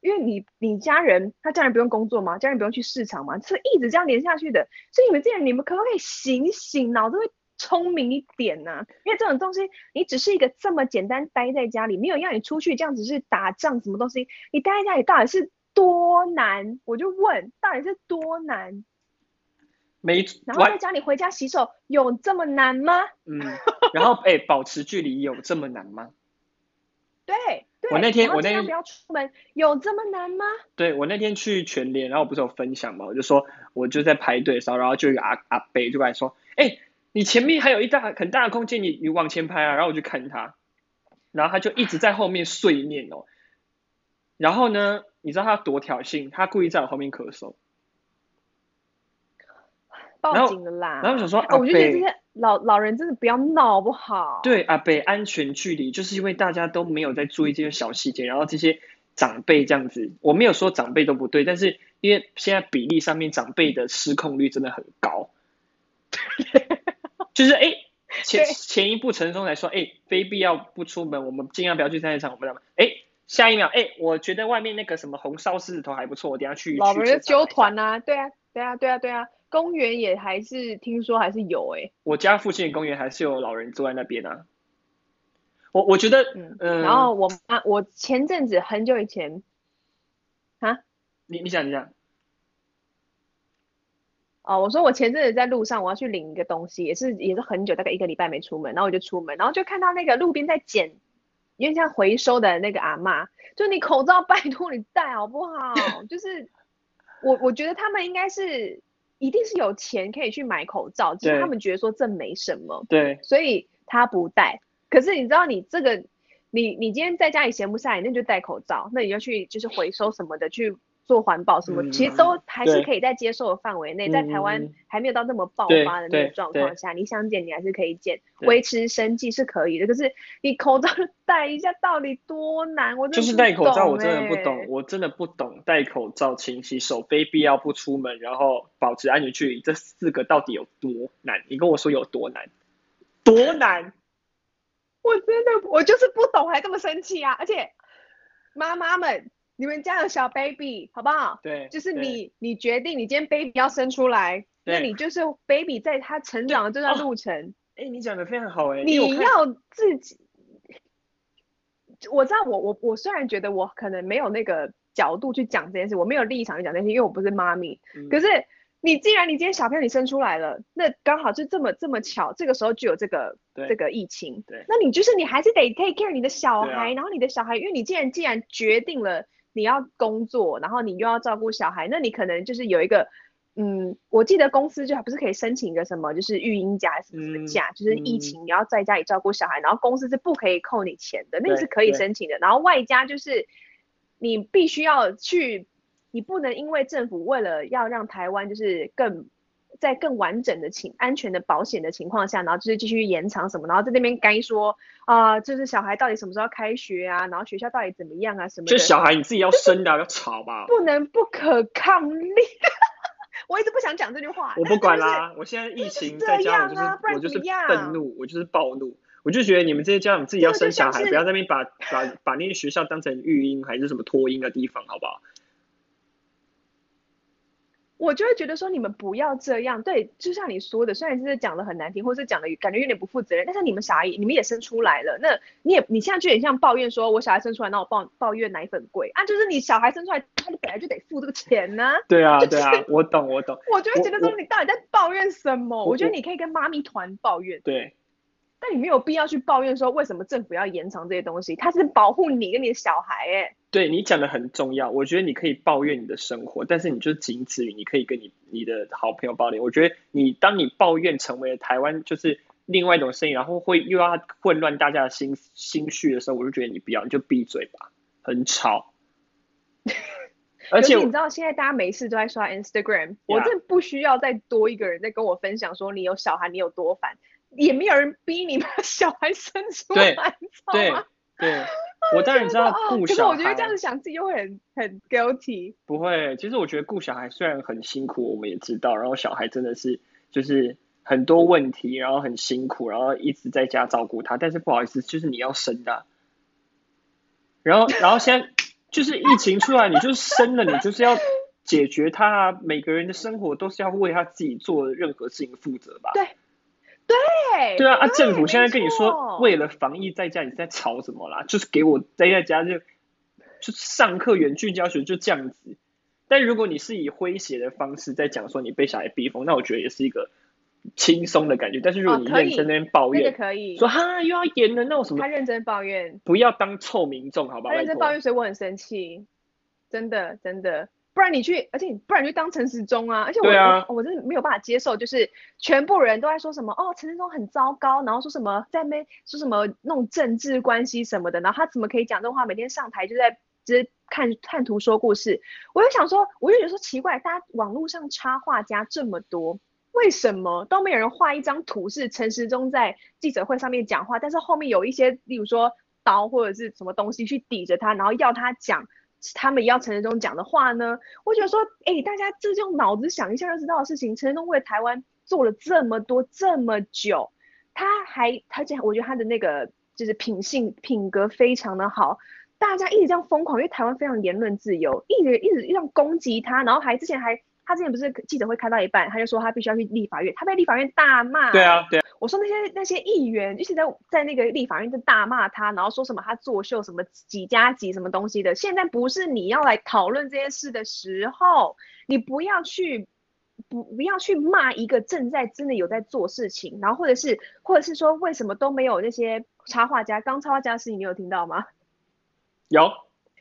因为你你家人他家人不用工作吗？家人不用去市场吗？是一直这样连下去的。所以你们这些人，你们可不可以醒醒，脑子会聪明一点呢、啊？因为这种东西，你只是一个这么简单待在家里，没有让你出去这样子是打仗什么东西，你待在家里到底是多难？我就问，到底是多难？没，然后在家里回家洗手有这么难吗？嗯，然后哎，保持距离有这么难吗？对。我那天我那天不要出门，有这么难吗？对，我那天去全联，然后我不是有分享嘛，我就说我就在排队的时候，然后就有阿阿伯就过来说，哎、欸，你前面还有一大很大的空间，你你往前排啊，然后我就看他，然后他就一直在后面碎念哦，然后呢，你知道他多挑衅，他故意在我后面咳嗽。报警了啦！然后，然后我想说，啊、我就觉得这些老老人真的不要闹，好不好？对，啊北安全距离，就是因为大家都没有在注意这些小细节，然后这些长辈这样子，我没有说长辈都不对，但是因为现在比例上面长辈的失控率真的很高，就是哎，前前一步陈松来说，哎，非必要不出门，我们尽量不要去菜市场，我们？哎，下一秒，哎、欸，我觉得外面那个什么红烧狮子头还不错，我等下去。老人的揪团啊，对啊，对啊，对啊，对啊，公园也还是听说还是有哎、欸。我家附近的公园还是有老人坐在那边啊。我我觉得，嗯，嗯然后我妈，我前阵子很久以前，啊，你你想你想。哦，我说我前阵子在路上，我要去领一个东西，也是也是很久，大概一个礼拜没出门，然后我就出门，然后就看到那个路边在捡，因为像回收的那个阿嬷，就你口罩 拜托你戴好不好？就是我我觉得他们应该是一定是有钱可以去买口罩，只是他们觉得说这没什么，对，所以他不戴。可是你知道你这个，你你今天在家里闲不下来，那就戴口罩，那你要去就是回收什么的去。做环保什么，嗯、其实都还是可以在接受的范围内，在台湾还没有到那么爆发的那个状况下，你想减你还是可以减，维持生计是可以的。可是你口罩戴一下到底多难？我就是戴口罩，我真的不懂，我真的不懂戴口罩、勤洗手、非必要不出门，然后保持安全距离这四个到底有多难？你跟我说有多难？多难？我真的我就是不懂，还这么生气啊！而且妈妈们。你们家有小 baby 好不好？对，就是你，你决定你今天 baby 要生出来，那你就是 baby 在他成长的这段路程。哎、哦，你讲的非常好哎。你要自己，我知道我我我虽然觉得我可能没有那个角度去讲这件事，我没有立场去讲这件事，因为我不是妈咪。嗯、可是你既然你今天小朋友你生出来了，那刚好就这么这么巧，这个时候就有这个这个疫情。对，那你就是你还是得 take care 你的小孩，啊、然后你的小孩，因为你既然既然决定了。你要工作，然后你又要照顾小孩，那你可能就是有一个，嗯，我记得公司就还不是可以申请一个什么，就是育婴假什么什么假，嗯、就是疫情你要在家里照顾小孩，嗯、然后公司是不可以扣你钱的，那个是可以申请的。然后外加就是你必须要去，你不能因为政府为了要让台湾就是更。在更完整的情、安全的保险的情况下，然后就是继续延长什么，然后在那边该说啊、呃，就是小孩到底什么时候要开学啊，然后学校到底怎么样啊什么的。就小孩你自己要生的，要吵吧。不能不可抗力。我一直不想讲这句话。我不管啦，就是、我现在疫情在家，我就是、啊、我就是愤怒，我就是暴怒，我就觉得你们这些家长自己要生小孩，不要在那边把把把那些学校当成育婴还是什么托婴的地方，好不好？我就会觉得说，你们不要这样，对，就像你说的，虽然是讲的很难听，或是讲的感觉有点不负责任，但是你们小孩你们也生出来了，那你也你现在就有点像抱怨说，我小孩生出来，那我抱抱怨奶粉贵啊，就是你小孩生出来，他本来就得付这个钱呢、啊。对啊，对啊，我懂我懂。我就会觉得说，你到底在抱怨什么？我觉得你可以跟妈咪团抱怨。对。但你没有必要去抱怨说，为什么政府要延长这些东西，它是保护你跟你的小孩哎。对，你讲的很重要，我觉得你可以抱怨你的生活，但是你就仅此于你可以跟你你的好朋友抱怨。我觉得你当你抱怨成为了台湾就是另外一种声音，然后会又要混乱大家的心心绪的时候，我就觉得你不要，你就闭嘴吧，很吵。而且你知道现在大家没事都在刷 Instagram，我真的不需要再多一个人在跟我分享说你有小孩你有多烦，也没有人逼你把小孩生出来，对对对。我当然 知道顾小孩，可是我觉得这样子想自己又会很很 guilty。不会，其实我觉得顾小孩虽然很辛苦，我们也知道，然后小孩真的是就是很多问题，然后很辛苦，然后一直在家照顾他，但是不好意思，就是你要生的。然后，然后现在就是疫情出来，你就生了，你就是要解决他，每个人的生活都是要为他自己做任何事情负责吧？对。对对啊，啊，政府现在跟你说，为了防疫在家，你在吵什么啦？就是给我待在家就就上课远距教学就这样子。但如果你是以诙谐的方式在讲说你被小孩逼疯，那我觉得也是一个轻松的感觉。但是如果你认真在那边抱怨，可以说哈又要严了，那我什么？他认真抱怨，不要当臭民众，好吧？他认真抱怨，所以我很生气，真的真的。不然你去，而且你不然你去当陈时中啊！而且我、啊、我我真的没有办法接受，就是全部人都在说什么哦，陈时中很糟糕，然后说什么在那边说什么弄政治关系什么的，然后他怎么可以讲这种话？每天上台就在直接看看图说故事。我就想说，我就觉得说奇怪，大家网络上插画家这么多，为什么都没有人画一张图是陈时中在记者会上面讲话，但是后面有一些例如说刀或者是什么东西去抵着他，然后要他讲。他们要陈时中讲的话呢？我觉得说，哎、大家这用脑子想一下就知道的事情。陈时中为台湾做了这么多这么久，他还，他这我觉得他的那个就是品性品格非常的好。大家一直这样疯狂，因为台湾非常言论自由，一直一直这样攻击他，然后还之前还他之前不是记者会开到一半，他就说他必须要去立法院，他被立法院大骂。对啊，对啊。我说那些那些议员一直在在那个立法院就大骂他，然后说什么他作秀什么几加几什么东西的。现在不是你要来讨论这件事的时候，你不要去不不要去骂一个正在真的有在做事情，然后或者是或者是说为什么都没有那些插画家，刚插画家的事情你有听到吗？有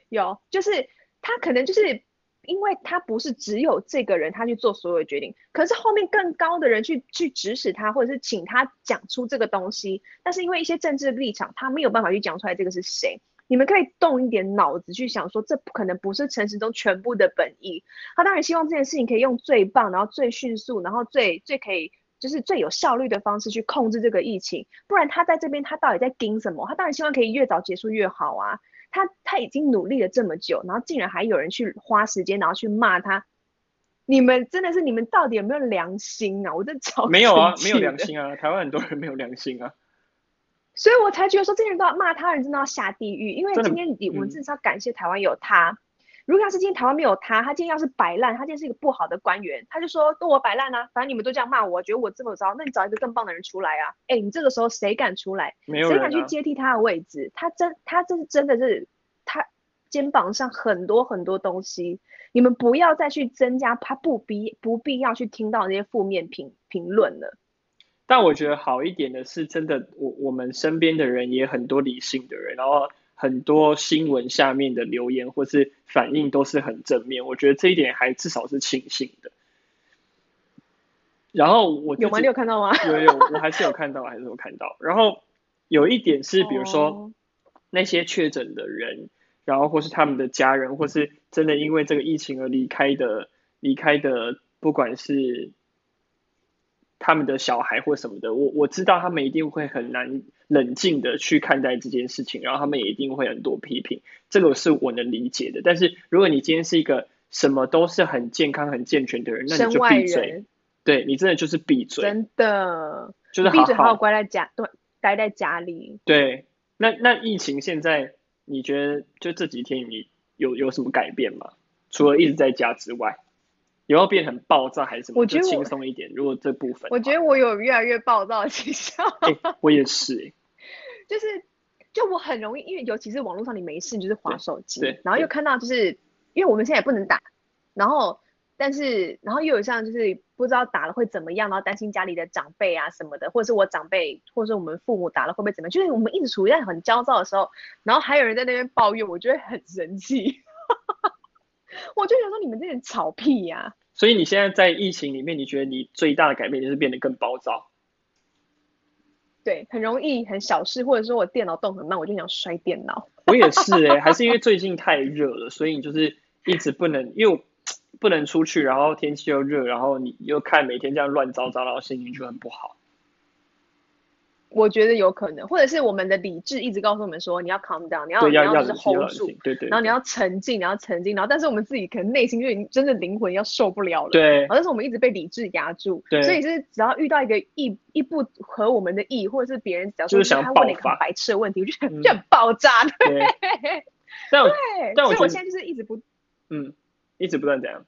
有，就是他可能就是因为他不是只有这个人他去做所有的决定，可是后面更高的人去去指使他，或者是请他讲出这个东西，但是因为一些政治立场，他没有办法去讲出来这个是谁。你们可以动一点脑子去想说，这不可能不是陈时中全部的本意。他当然希望这件事情可以用最棒，然后最迅速，然后最最可以就是最有效率的方式去控制这个疫情。不然他在这边他到底在盯什么？他当然希望可以越早结束越好啊。他他已经努力了这么久，然后竟然还有人去花时间，然后去骂他。你们真的是你们到底有没有良心啊？我真超没有啊，没有良心啊！台湾很多人没有良心啊，所以我才觉得说这些人都要骂他人，真的要下地狱。因为今天你我们至少要感谢台湾有他。如果要是今天台湾没有他，他今天要是摆烂，他今天是一个不好的官员，他就说都我摆烂啊，反正你们都这样骂我，觉得我这么糟，那你找一个更棒的人出来啊！哎，你这个时候谁敢出来？没有啊，谁敢去接替他的位置？他真他这是真的是他肩膀上很多很多东西，你们不要再去增加他不必不必要去听到那些负面评评论了。但我觉得好一点的是，真的我我们身边的人也很多理性的人，然后。很多新闻下面的留言或是反应都是很正面，我觉得这一点还至少是庆幸的。然后我有吗？你有看到吗？有有，我还是有看到，还是有看到。然后有一点是，比如说那些确诊的人，然后或是他们的家人，或是真的因为这个疫情而离开的，离开的，不管是。他们的小孩或什么的，我我知道他们一定会很难冷静的去看待这件事情，然后他们也一定会很多批评，这个是我能理解的。但是如果你今天是一个什么都是很健康、很健全的人，那你就闭嘴。对，你真的就是闭嘴，真的就是闭嘴，好好乖在家，对，待在家里。对，那那疫情现在你觉得就这几天你有有什么改变吗？除了一直在家之外？有要变很暴躁还是什么？我觉得轻松一点。如果这部分，我觉得我有越来越暴躁的倾向。欸，我也是，欸，就是就我很容易，因为尤其是网络上你没事你就是划手机，然后又看到就是因为我们现在也不能打，然后但是然后又有像就是不知道打了会怎么样，然后担心家里的长辈啊什么的，或者是我长辈，或者是我们父母打了会不会怎么样？就是我们一直处于在很焦躁的时候，然后还有人在那边抱怨，我觉得很生气。我就想说你们这点吵屁呀、啊！所以你现在在疫情里面，你觉得你最大的改变就是变得更暴躁？对，很容易很小事，或者说我电脑动很慢，我就想摔电脑。我也是哎、还是因为最近太热了，所以你就是一直不能，又不能出去，然后天气又热，然后你又看每天这样乱糟糟，然后心情就很不好。我觉得有可能，或者是我们的理智一直告诉我们说，你要 calm down，你要你要就是 hold 住，对对，然后你要沉静，你要沉静，然后但是我们自己可能内心就已经真的灵魂要受不了了，对，但是我们一直被理智压住，对，所以是只要遇到一个意一不合我们的意，或者是别人只要说他问了一个白痴的问题，就觉得就很爆炸，对，但我对，所以我现在就是一直不，嗯，一直不断这样，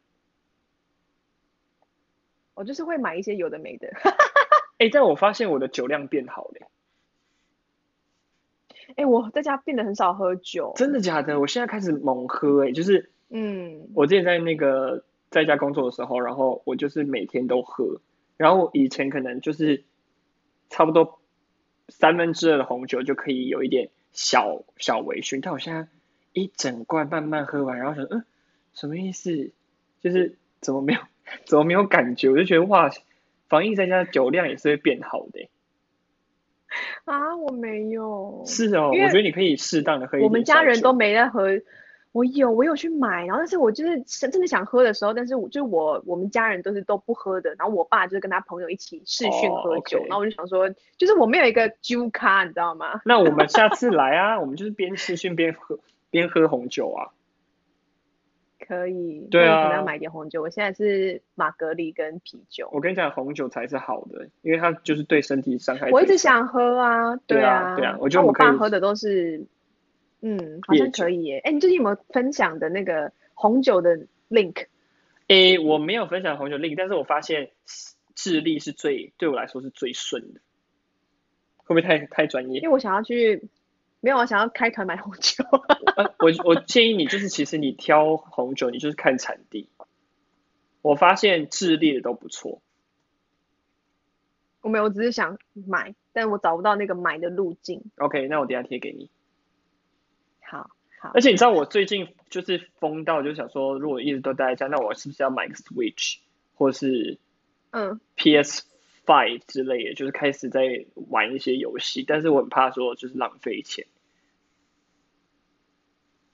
我就是会买一些有的没的。哎、欸，但我发现我的酒量变好了。哎、欸，我在家变得很少喝酒。真的假的？我现在开始猛喝，哎，就是，嗯，我之前在那个在家工作的时候，然后我就是每天都喝，然后以前可能就是差不多三分之二的红酒就可以有一点小小微醺，但我现在一整罐慢慢喝完，然后想，嗯，什么意思？就是怎么没有 怎么没有感觉？我就觉得哇。防疫在家酒量也是会变好的。欸，啊，我没有。是哦，我觉得你可以适当的喝一点。我们家人都没在喝，我有，我有去买，然后但是我就是真的想喝的时候，但是我就我我们家人都是都不喝的，然后我爸就是跟他朋友一起视讯喝酒，oh. 然后我就想说，就是我没有一个酒咖，你知道吗？那我们下次来啊，我们就是边视讯边喝边喝红酒啊。可以，对啊，可能要买点红酒。我现在是玛格利跟啤酒。我跟你讲，红酒才是好的，因为它就是对身体伤害。我一直想喝啊，对啊，对啊，我觉得我，我爸喝的都是嗯，好像可以耶。哎，你最近有没有分享的那个红酒的 link？哎，我没有分享红酒 link，但是我发现智利是最对我来说是最顺的。会不会太太专业？因为我想要去，没有，我想要开团买红酒。呃、我我建议你，就是其实你挑红酒，你就是看产地。我发现智利的都不错。我没有，我只是想买，但我找不到那个买的路径。OK，那我等下贴给你。好，好。而且你知道我最近就是疯到，就想说，如果一直都待在家，那我是不是要买个 Switch，或是嗯 PS Five 之类的，就是开始在玩一些游戏。但是我很怕说，就是浪费钱，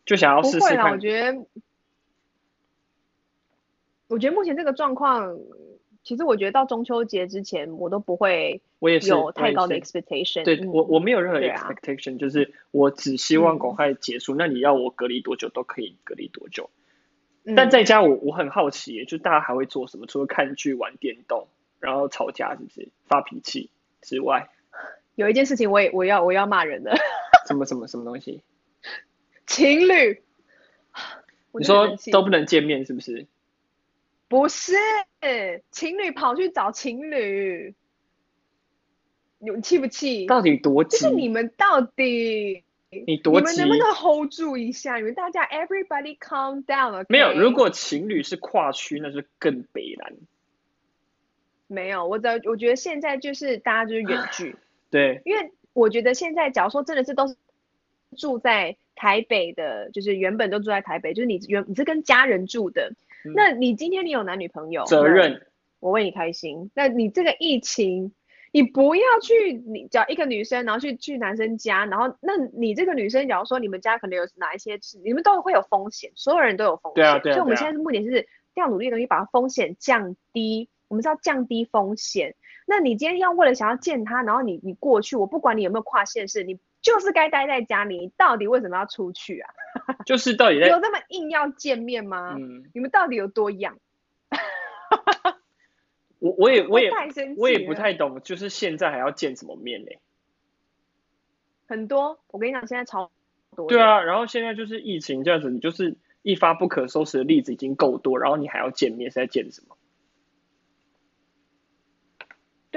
就想要试试看。我觉得，我觉得目前这个状况。其实我觉得到中秋节之前，我都不会有太高的 expectation。对，我我没有任何 expectation，、啊、就是我只希望赶快结束、嗯。那你要我隔离多久都可以隔离多久。嗯、但在家我我很好奇，就大家还会做什么？除了看剧、玩电动，然后吵架，是不是发脾气之外，有一件事情我也我要我要骂人的。什么什么什么东西？情侣。你说都不能见面，是不是？不是，情侣跑去找情侣，你气不气？到底多急？就是你们到底，你多急？你们能不能 hold 住一下？你们大家 everybody calm down，okay? 没有，如果情侣是跨区，那是更北烂。没有，我只我觉得现在就是大家就是远距。对。因为我觉得现在，假如说真的是都是住在台北的，就是原本都住在台北，就是你原你是跟家人住的。那你今天你有男女朋友？责任，我为你开心。那你这个疫情，你不要去，你找一个女生，然后去去男生家，然后那你这个女生，假如说你们家可能有哪一些事，你们都会有风险，所有人都有风险。对啊，对啊。所以我们现在是目的是要努力的东西，把风险降低。我们是要降低风险。那你今天要为了想要见他，然后你你过去，我不管你有没有跨县市，你就是该待在家里。你到底为什么要出去啊？就是到底有那么硬要见面吗？嗯，你们到底有多痒？我我也我也我也不太懂，就是现在还要见什么面呢？很多，我跟你讲，现在超多。对啊，然后现在就是疫情这样子，你就是一发不可收拾的例子已经够多，然后你还要见面，是在见什么？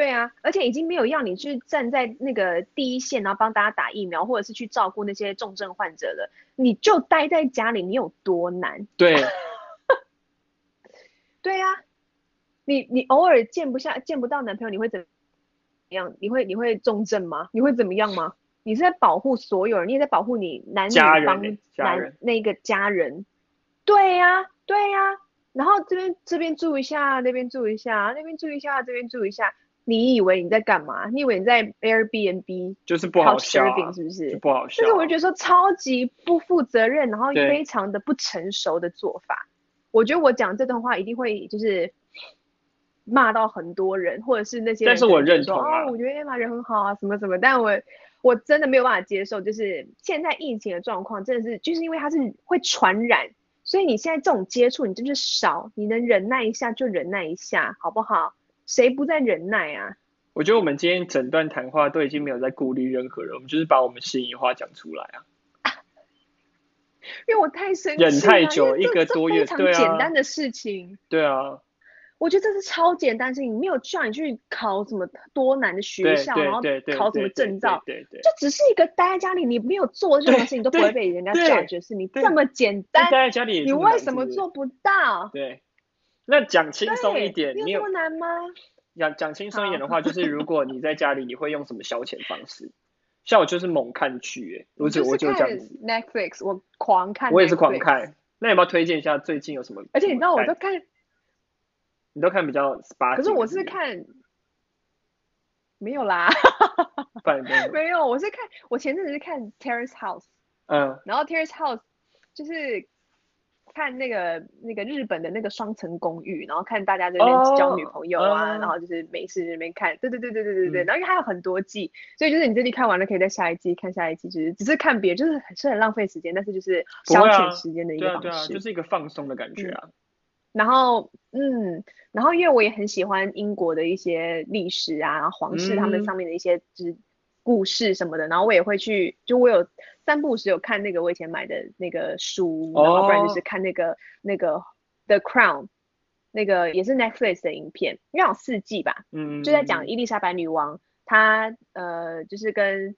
对啊，而且已经没有要你去站在那个第一线，然后帮大家打疫苗，或者是去照顾那些重症患者了。你就待在家里，你有多难？对，对呀、啊，你你偶尔见不下、见不到男朋友，你会怎么样？你会你会重症吗？你会怎么样吗？你是在保护所有人，你也在保护你男女方男那个家人。对呀、啊，对呀、啊，然后这边这边住一下，那边住一下，那边住一下，这边住一下。你以为你在干嘛？你以为你在 Airbnb 就是不好笑、啊，是不是？不好笑、啊。但是我就觉得说超级不负责任，然后非常的不成熟的做法。我觉得我讲这段话一定会就是骂到很多人，或者是那些人。但是我认同啊，哦、我觉得 Emma 人很好啊，什么什么。但我我真的没有办法接受，就是现在疫情的状况真的是就是因为它是会传染，所以你现在这种接触你真是少，你能忍耐一下就忍耐一下，好不好？谁不在忍耐啊？我觉得我们今天整段谈话都已经没有在顾虑任何人，我们就是把我们心里话讲出来啊。因为我太生气，忍太久一个多月，非常简单的事情。对啊，我觉得这是超简单的事情，没有叫你去考什么多难的学校，然后考什么证照，对对，就只是一个待在家里，你没有做任何事情都不会被人家 judge，是你这么简单，待在家里，你为什么做不到？对。那讲轻松一点，你有难吗？讲讲轻松一点的话，就是如果你在家里，你会用什么消遣方式？像我就是猛看剧，哎，我就我就这样子。Netflix，我狂看。我也是狂看。那要不要推荐一下最近有什么？而且你知道，我都看，你都看比较 spa。可是我是看，没有啦。没有，我是看，我前阵子是看 Terrace House。嗯。然后 Terrace House 就是。看那个那个日本的那个双层公寓，然后看大家这边交女朋友啊，哦、然后就是没事在那边看，对对对对对对对、嗯。然后因为还有很多季，所以就是你这季看完了，可以在下一季看下一季，就是只是看别，就是是很浪费时间，但是就是消遣时间的一个方式。就是一个放松的感觉啊。嗯、然后嗯，然后因为我也很喜欢英国的一些历史啊，皇室他们上面的一些就是故事什么的，然后我也会去，就我有三不五时有看那个我以前买的那个书，然后不然就是看那个、oh. 那个 The Crown，那个也是 Netflix 的影片，应该有四季吧，嗯，就在讲伊丽莎白女王，她呃就是跟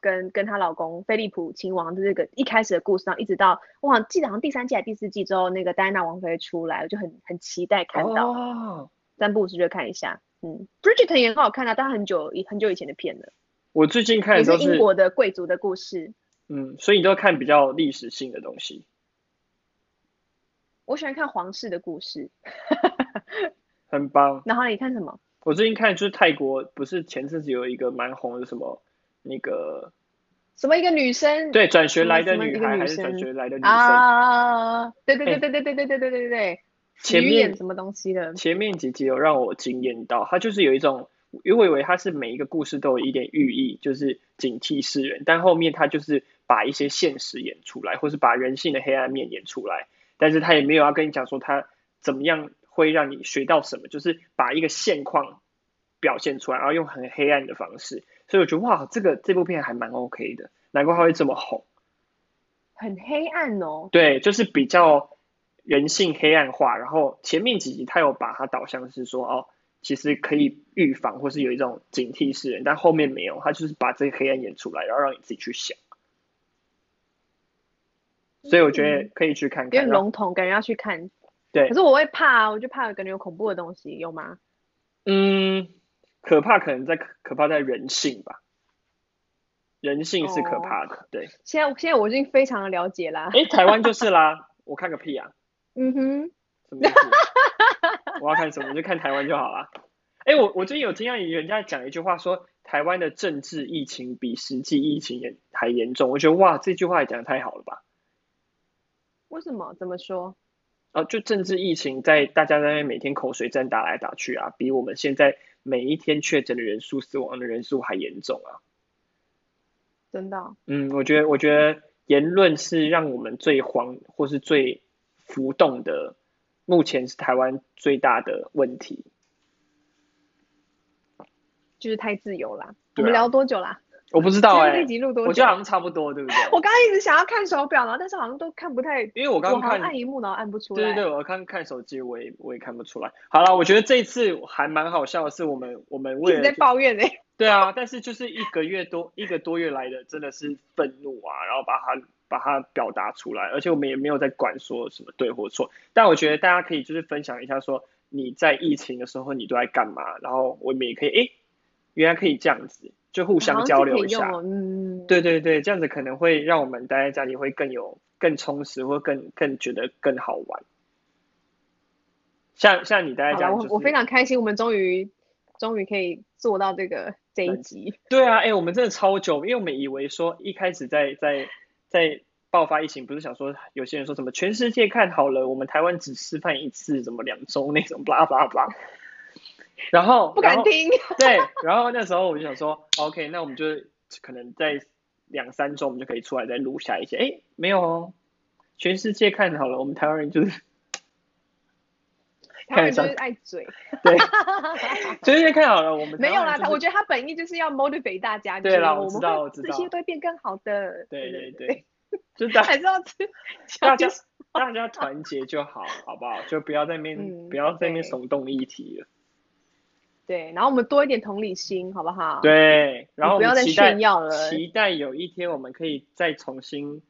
跟跟她老公菲利普亲王的这个一开始的故事，然后一直到我好像记得好像第三季还是第四季之后，那个戴安娜王妃出来，我就很很期待看到，oh. 三不五时就看一下，嗯，Bridgerton 也很好看啊，但很久很久以前的片了。我最近看的都是英国的贵族的故事。嗯，所以你都看比较历史性的东西。我喜欢看皇室的故事。很棒。然后你看什么？我最近看就是泰国，不是前阵子有一个蛮红的什么那个什么一个女生？对，转学来的女孩还是转学来的女生啊？对对对对对对对对对对对。前面什么东西的？前面几集有让我惊艳到，它就是有一种。因为我以为他是每一个故事都有一点寓意，就是警惕世人，但后面他就是把一些现实演出来，或是把人性的黑暗面演出来，但是他也没有要跟你讲说他怎么样会让你学到什么，就是把一个现况表现出来，然后用很黑暗的方式，所以我觉得哇，这个这部片还蛮 OK 的，难怪他会这么红。很黑暗哦。对，就是比较人性黑暗化，然后前面几集他有把它导向是说哦。其实可以预防，或是有一种警惕世人，但后面没有，他就是把这个黑暗演出来，然后让你自己去想。所以我觉得可以去看看。有点笼统，感觉要去看。对。可是我会怕，我就怕感觉有恐怖的东西，有吗？嗯，可怕可能在可怕在人性吧。人性是可怕的，哦、对。现在现在我已经非常的了解啦。哎，台湾就是啦，我看个屁啊。嗯哼。什么我要看什么就看台湾就好了。哎、欸，我我最近有听到人家讲一句话，说台湾的政治疫情比实际疫情也还严重。我觉得哇，这句话也讲得太好了吧？为什么？怎么说？啊，就政治疫情在大家在那边每天口水战打来打去啊，比我们现在每一天确诊的人数、死亡的人数还严重啊！真的？嗯，我觉得我觉得言论是让我们最慌或是最浮动的。目前是台湾最大的问题，就是太自由啦。啊、我们聊多久啦？我不知道哎、欸，这集录多久？我觉得好像差不多，对不对？我刚刚一直想要看手表，然后但是好像都看不太，因为我刚刚看按萤幕，然后按不出来。对对对，我看看手机，我也我也看不出来。好了，我觉得这一次还蛮好笑的是，我们我们为了在抱怨哎、欸。对啊，但是就是一个月多一个多月来的真的是愤怒啊，然后把它。把它表达出来，而且我们也没有在管说什么对或错，但我觉得大家可以就是分享一下，说你在疫情的时候你都在干嘛，然后我们也可以，哎，原来可以这样子，就互相交流一下，嗯，对对对，这样子可能会让我们待在家里会更有更充实，或更更觉得更好玩。像像你待在家里，我我非常开心，我们终于终于可以做到这个这一集。对啊，哎，我们真的超久，因为我们以为说一开始在在。在爆发疫情，不是想说有些人说什么全世界看好了，我们台湾只示范一次，什么两周那种，巴拉巴拉巴拉。然后不敢听。对，然后那时候我就想说，OK，那我们就可能在两三周，我们就可以出来再录下一些。哎，没有哦，全世界看好了，我们台湾人就是，台湾人就是爱嘴。对，全世界看好了，我们没有啦。他我觉得他本意就是要 motivate 大家。对啦，我知道，我知道，这些都会变更好的。对对对。就大 还是要 大家大家团结就好，好不好？就不要在那边、嗯、不要在那边耸动议题了。对，然后我们多一点同理心，好不好？对，然后不要再炫耀了。期待有一天我们可以再重新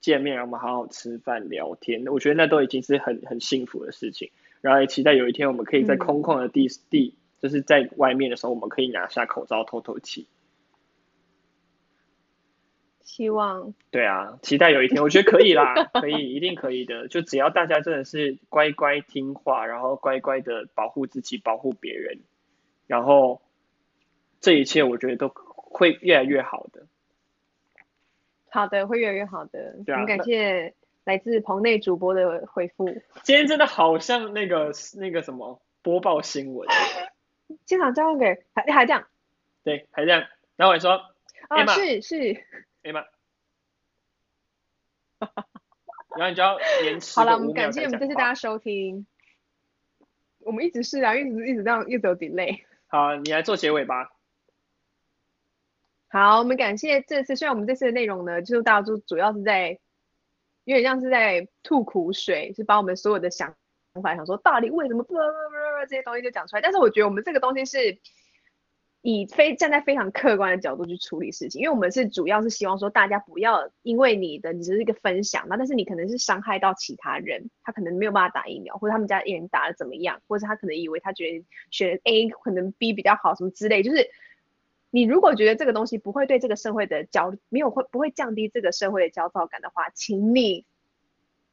见面，让我们好好吃饭聊天。我觉得那都已经是很很幸福的事情。然后也期待有一天我们可以在空旷的地、嗯、地，就是在外面的时候，我们可以拿下口罩透透气。希望对啊，期待有一天，我觉得可以啦，可以，一定可以的。就只要大家真的是乖乖听话，然后乖乖的保护自己，保护别人，然后这一切我觉得都会越来越好的。好的，会越来越好的。对啊，很感谢来自棚内主播的回复。今天真的好像那个那个什么播报新闻，经常交给还还这样，对，还这样。然后我说，啊，是是。哎妈！然后你就要延迟。好了，我们感谢我们这次大家收听。我们一直是啊，一直一直这样，一直有 delay。好，你来做结尾吧。好，我们感谢这次，虽然我们这次的内容呢，就是大家主主要是在，有点像是在吐苦水，是把我们所有的想法，想说到底为什么不不不这些东西就讲出来。但是我觉得我们这个东西是以非站在非常客观的角度去处理事情，因为我们是主要是希望说大家不要因为你的你只是一个分享，那但是你可能是伤害到其他人，他可能没有办法打疫苗，或者他们家的人打的怎么样，或者他可能以为他觉得选 A 可能 B 比较好，什么之类，就是。你如果觉得这个东西不会对这个社会的焦没有会不会降低这个社会的焦躁感的话，请你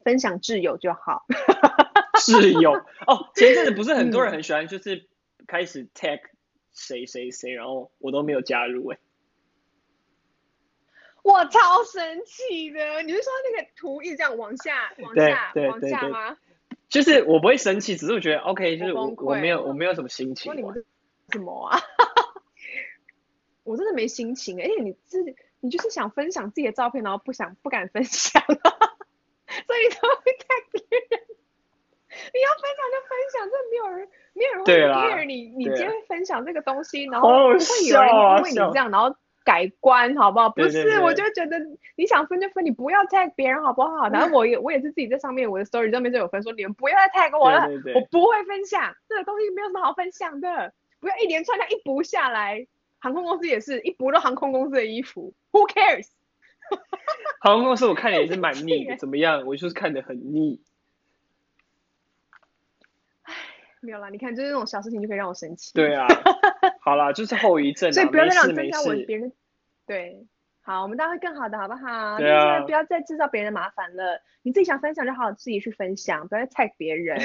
分享挚友就好。挚友哦，前阵子不是很多人很喜欢，就是开始 tag 谁谁谁，然后我都没有加入哎。我超生气的，你是说那个图一直这样往下往下往下吗？就是我不会生气，只是我觉得 OK，就是我我没有我没有什么心情。你们什么啊？我真的没心情哎、欸，因为你自己，你就是想分享自己的照片，然后不想不敢分享，所以才会看别人。你要分享就分享，这没有人，没有人会 care 你。你今天分享这个东西，然后不会有人因为你这样，然后改观，好不好？不是，我就觉得你想分就分，你不要 tag 别人，好不好？然后我也我也是自己在上面，我的 story 上面就有分说，你们不要再 tag 我了，我不会分享这个东西，没有什么好分享的，不要一连串的一不下来。航空公司也是一补了航空公司的衣服，Who cares？航空公司我看也是蛮腻的，怎么样？我就是看的很腻。唉，没有啦，你看，就是那种小事情就可以让我生气。对啊，好啦，就是后遗症，所以不要再让增加我别人。对，好，我们大家会更好的，好不好？对啊。不要再制造别人的麻烦了，你自己想分享就好好自己去分享，不要再 tag 别人。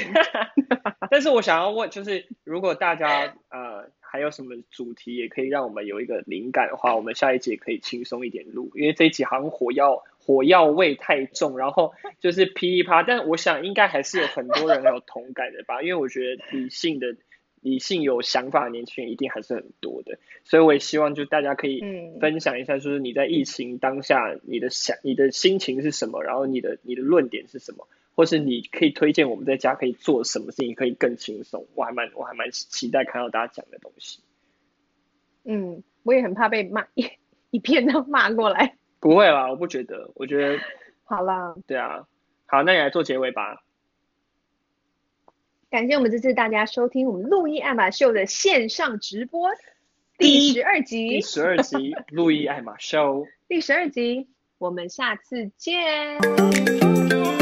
但是我想要问，就是如果大家呃。还有什么主题也可以让我们有一个灵感的话，我们下一集可以轻松一点录，因为这一集好像火药火药味太重，然后 就是噼里啪。但我想应该还是有很多人有同感的吧，因为我觉得理性的、理性有想法的年轻人一定还是很多的，所以我也希望就大家可以分享一下，就是你在疫情当下你的想、你的心情是什么，然后你的你的论点是什么。或是你可以推荐我们在家可以做什么事情可以更轻松，我还蛮我还蛮期待看到大家讲的东西。嗯，我也很怕被骂一一片都骂过来。不会啦，我不觉得，我觉得 好啦。对啊，好，那你来做结尾吧。感谢我们这次大家收听我们路易爱马秀的线上直播第十二集，第十二集路易 爱马秀，第十二集，我们下次见。